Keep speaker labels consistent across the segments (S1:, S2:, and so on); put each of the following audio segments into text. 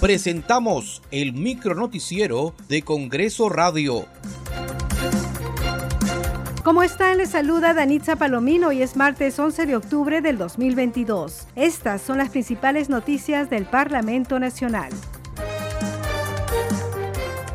S1: presentamos el micronoticiero de Congreso Radio.
S2: ¿Cómo están? Les saluda Danitza Palomino y es martes 11 de octubre del 2022. Estas son las principales noticias del Parlamento Nacional.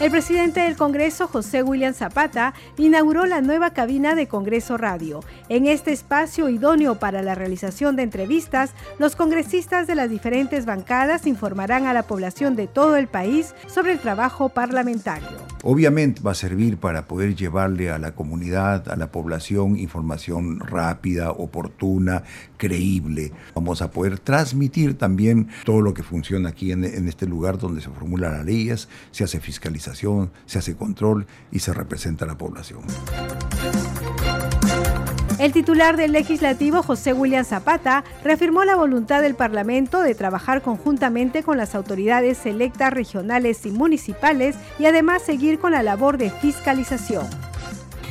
S2: El presidente del Congreso, José William Zapata, inauguró la nueva cabina de Congreso Radio. En este espacio idóneo para la realización de entrevistas, los congresistas de las diferentes bancadas informarán a la población de todo el país sobre el trabajo parlamentario.
S3: Obviamente va a servir para poder llevarle a la comunidad, a la población, información rápida, oportuna, creíble. Vamos a poder transmitir también todo lo que funciona aquí en, este lugar donde se formulan las leyes, se hace fiscalización se hace control y se representa a la población.
S2: El titular del legislativo, José William Zapata, reafirmó la voluntad del Parlamento de trabajar conjuntamente con las autoridades electas regionales y municipales y además seguir con la labor de fiscalización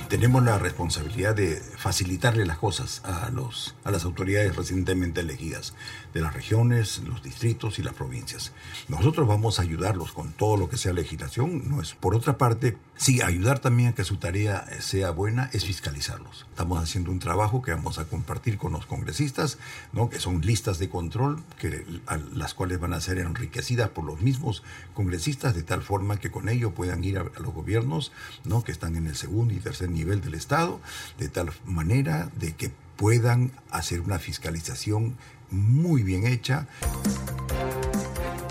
S3: tenemos la responsabilidad de facilitarle las cosas a, los, a las autoridades recientemente elegidas de las regiones, los distritos y las provincias. Nosotros vamos a ayudarlos con todo lo que sea legislación. No es. Por otra parte, sí, ayudar también a que su tarea sea buena es fiscalizarlos. Estamos haciendo un trabajo que vamos a compartir con los congresistas, ¿no? que son listas de control, que, las cuales van a ser enriquecidas por los mismos congresistas, de tal forma que con ello puedan ir a, a los gobiernos ¿no? que están en el segundo y tercer nivel nivel del Estado, de tal manera de que puedan hacer una fiscalización muy bien hecha.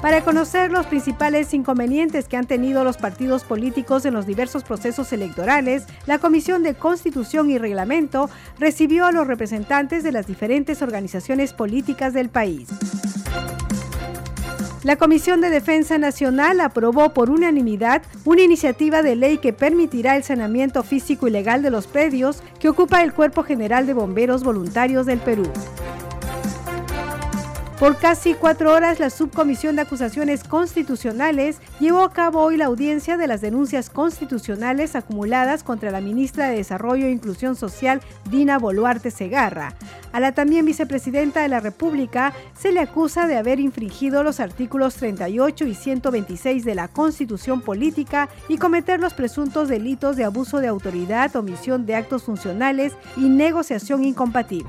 S2: Para conocer los principales inconvenientes que han tenido los partidos políticos en los diversos procesos electorales, la Comisión de Constitución y Reglamento recibió a los representantes de las diferentes organizaciones políticas del país. La Comisión de Defensa Nacional aprobó por unanimidad una iniciativa de ley que permitirá el saneamiento físico y legal de los predios que ocupa el Cuerpo General de Bomberos Voluntarios del Perú. Por casi cuatro horas, la Subcomisión de Acusaciones Constitucionales llevó a cabo hoy la audiencia de las denuncias constitucionales acumuladas contra la ministra de Desarrollo e Inclusión Social, Dina Boluarte Segarra. A la también vicepresidenta de la República se le acusa de haber infringido los artículos 38 y 126 de la Constitución Política y cometer los presuntos delitos de abuso de autoridad, omisión de actos funcionales y negociación incompatible.